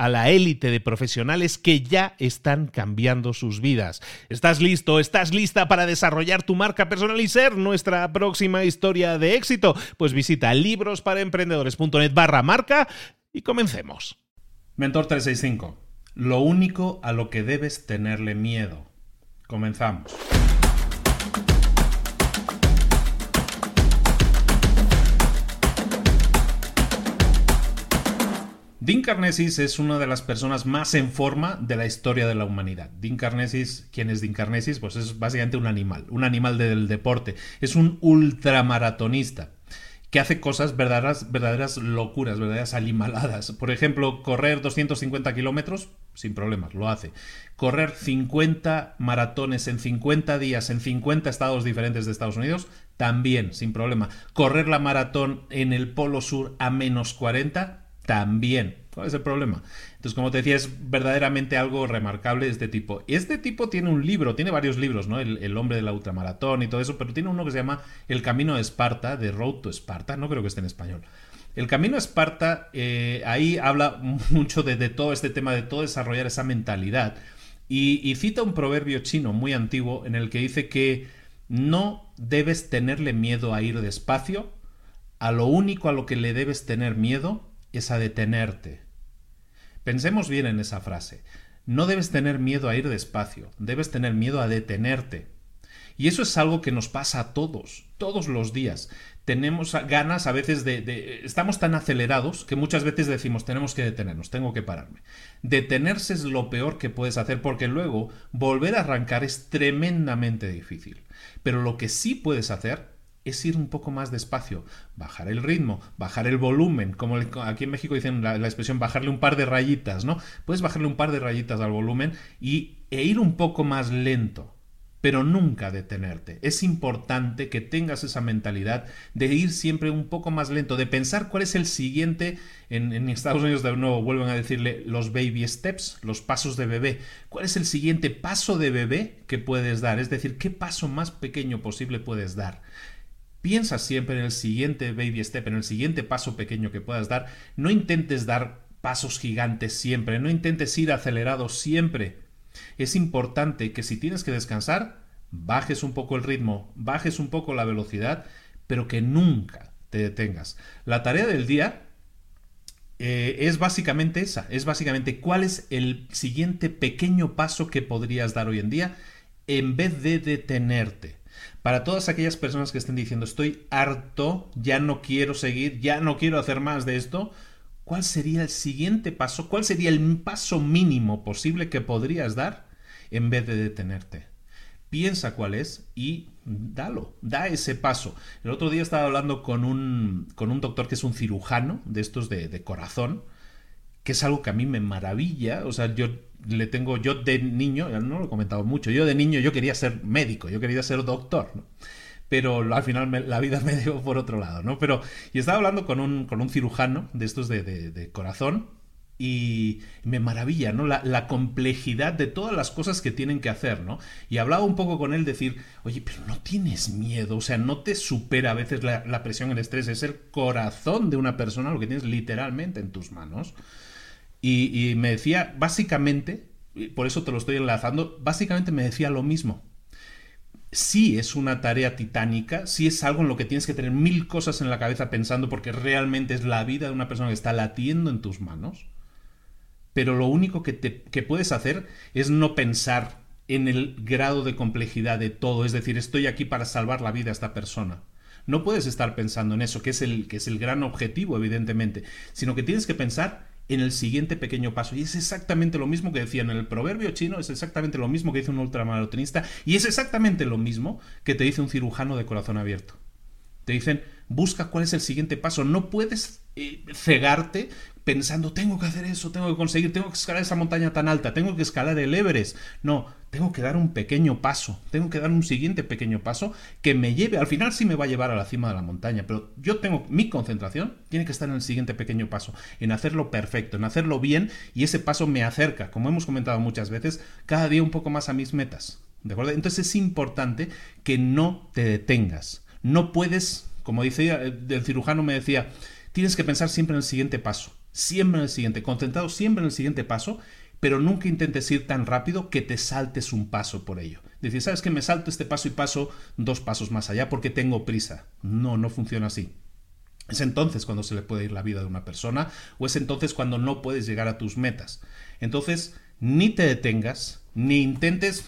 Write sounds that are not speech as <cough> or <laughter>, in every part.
a la élite de profesionales que ya están cambiando sus vidas. ¿Estás listo? ¿Estás lista para desarrollar tu marca personal y ser nuestra próxima historia de éxito? Pues visita librosparaemprendedores.net barra marca y comencemos. Mentor 365. Lo único a lo que debes tenerle miedo. Comenzamos. Dean Carnesis es una de las personas más en forma de la historia de la humanidad. Dean Carnesis, ¿quién es Dean Carnesis? Pues es básicamente un animal, un animal del deporte. Es un ultramaratonista que hace cosas verdaderas, verdaderas locuras, verdaderas animaladas. Por ejemplo, correr 250 kilómetros, sin problemas, lo hace. Correr 50 maratones en 50 días en 50 estados diferentes de Estados Unidos, también, sin problema. Correr la maratón en el Polo Sur a menos 40, también. ¿Cuál es el problema? Entonces, como te decía, es verdaderamente algo remarcable este tipo. Este tipo tiene un libro, tiene varios libros, ¿no? El, hombre de la ultramaratón y todo eso, pero tiene uno que se llama El camino de Esparta, de Road to Esparta, no creo que esté en español. El camino a Esparta, eh, ahí habla <laughs> mucho de, todo este tema, de todo desarrollar esa mentalidad. y cita un proverbio chino muy antiguo en el que dice que no debes tenerle miedo a ir despacio, a lo único a lo que le debes tener miedo es a detenerte. Pensemos bien en esa frase. No debes tener miedo a ir despacio, debes tener miedo a detenerte. Y eso es algo que nos pasa a todos, todos los días. Tenemos ganas a veces de, Estamos tan acelerados que muchas veces decimos tenemos que detenernos, tengo que pararme. Detenerse es lo peor que puedes hacer porque luego volver a arrancar es tremendamente difícil. Pero lo que sí puedes hacer es ir un poco más despacio, bajar el ritmo, bajar el volumen, como aquí en México dicen la, expresión bajarle un par de rayitas, ¿no? Puedes bajarle un par de rayitas al volumen y, e ir un poco más lento, pero nunca detenerte. Es importante que tengas esa mentalidad de ir siempre un poco más lento, de pensar cuál es el siguiente, en, en Estados Unidos de nuevo vuelven a decirle los baby steps, los pasos de bebé, cuál es el siguiente paso de bebé que puedes dar, es decir, qué paso más pequeño posible puedes dar. Piensa siempre en el siguiente baby step, en el siguiente paso pequeño que puedas dar. No intentes dar pasos gigantes siempre, no intentes ir acelerado siempre. Es importante que si tienes que descansar, bajes un poco el ritmo, bajes un poco la velocidad, pero que nunca te detengas. La tarea del día eh, es básicamente esa, es básicamente cuál es el siguiente pequeño paso que podrías dar hoy en día en vez de detenerte. Para todas aquellas personas que estén diciendo estoy harto, ya no quiero seguir, ya no quiero hacer más de esto, ¿cuál sería el siguiente paso? ¿Cuál sería el paso mínimo posible que podrías dar en vez de detenerte? Piensa cuál es y dalo, da ese paso. El otro día estaba hablando con un, con un doctor que es un cirujano de estos de, de corazón, que es algo que a mí me maravilla. O sea, yo le tengo, yo de niño, no lo he comentado mucho, yo de niño yo quería ser médico, yo quería ser doctor, pero al final la vida me <laughs> dio por otro lado, ¿no? Pero, y estaba hablando con un, con un cirujano de estos de, de, corazón y me maravilla, ¿no? La, complejidad de todas las cosas que tienen que hacer, ¿no? Y hablaba un poco con él, decir, oye, pero no tienes miedo, o sea, no te supera a veces la, la presión, el estrés, es el corazón de una persona lo que tienes literalmente en tus manos. Y, y me decía, básicamente, por eso te lo estoy enlazando, básicamente me decía lo mismo sí es una tarea titánica, sí es algo en lo que tienes que tener mil cosas en la cabeza pensando porque realmente es la vida de una persona que está latiendo en tus manos. Pero lo único que, te, que puedes hacer es no pensar en el grado de complejidad de todo, es decir, estoy aquí para salvar la vida a esta persona. No puedes estar pensando en eso, que es el, que es el gran objetivo, evidentemente, sino que tienes que pensar en el siguiente pequeño paso. Y es exactamente lo mismo que decían en el proverbio chino, es exactamente lo mismo que dice un ultramaratonista y es exactamente lo mismo que te dice un cirujano de corazón abierto. Te dicen, busca cuál es el siguiente paso. No puedes eh, cegarte pensando, tengo que hacer eso, tengo que conseguir, tengo que escalar esa montaña tan alta, tengo que escalar el Everest. No, tengo que dar un pequeño paso, tengo que dar un siguiente pequeño paso que me lleve, al final sí me va a llevar a la cima de la montaña, pero yo tengo, mi concentración tiene que estar en el siguiente pequeño paso, en hacerlo perfecto, en hacerlo bien y ese paso me acerca, como hemos comentado muchas veces, cada día un poco más a mis metas. ¿De acuerdo? Entonces es importante que no te detengas. No puedes, como dice el cirujano me decía, tienes que pensar siempre en el siguiente paso siempre en el siguiente, concentrado siempre en el siguiente paso, pero nunca intentes ir tan rápido que te saltes un paso por ello. Decir, ¿sabes que me salto este paso y paso dos pasos más allá porque tengo prisa? No, no funciona así. Es entonces cuando se le puede ir la vida de una persona o es entonces cuando no puedes llegar a tus metas. Entonces, ni te detengas, ni intentes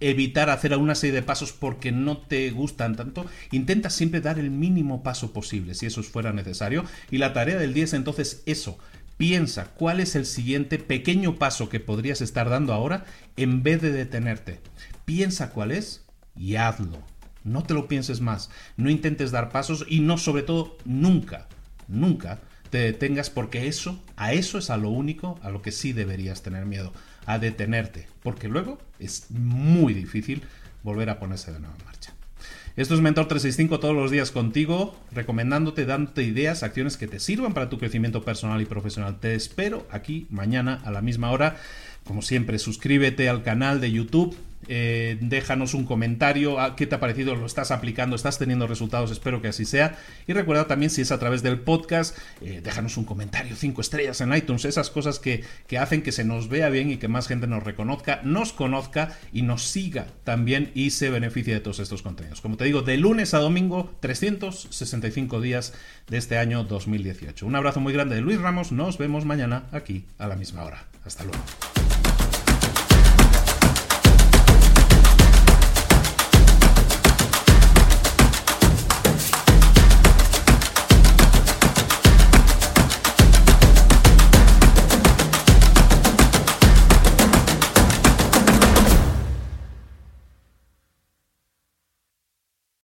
evitar hacer una serie de pasos porque no te gustan tanto, intenta siempre dar el mínimo paso posible, si eso fuera necesario. Y la tarea del día es entonces eso. Piensa cuál es el siguiente pequeño paso que podrías estar dando ahora en vez de detenerte. Piensa cuál es y hazlo. No te lo pienses más. No intentes dar pasos y no, sobre todo, nunca, nunca te detengas porque eso, a eso es a lo único a lo que sí deberías tener miedo a detenerte, porque luego es muy difícil volver a ponerse de nuevo en marcha. Esto es Mentor 365 todos los días contigo, recomendándote, dándote ideas, acciones que te sirvan para tu crecimiento personal y profesional. Te espero aquí mañana a la misma hora. Como siempre, suscríbete al canal de YouTube, eh, déjanos un comentario, ah, qué te ha parecido, lo estás aplicando, estás teniendo resultados, espero que así sea. Y recuerda también si es a través del podcast, eh, déjanos un comentario, cinco estrellas en iTunes, esas cosas que, que hacen que se nos vea bien y que más gente nos reconozca, nos conozca y nos siga también y se beneficie de todos estos contenidos. Como te digo, de lunes a domingo, 365 días de este año 2018. Un abrazo muy grande de Luis Ramos, nos vemos mañana aquí a la misma hora. Hasta luego.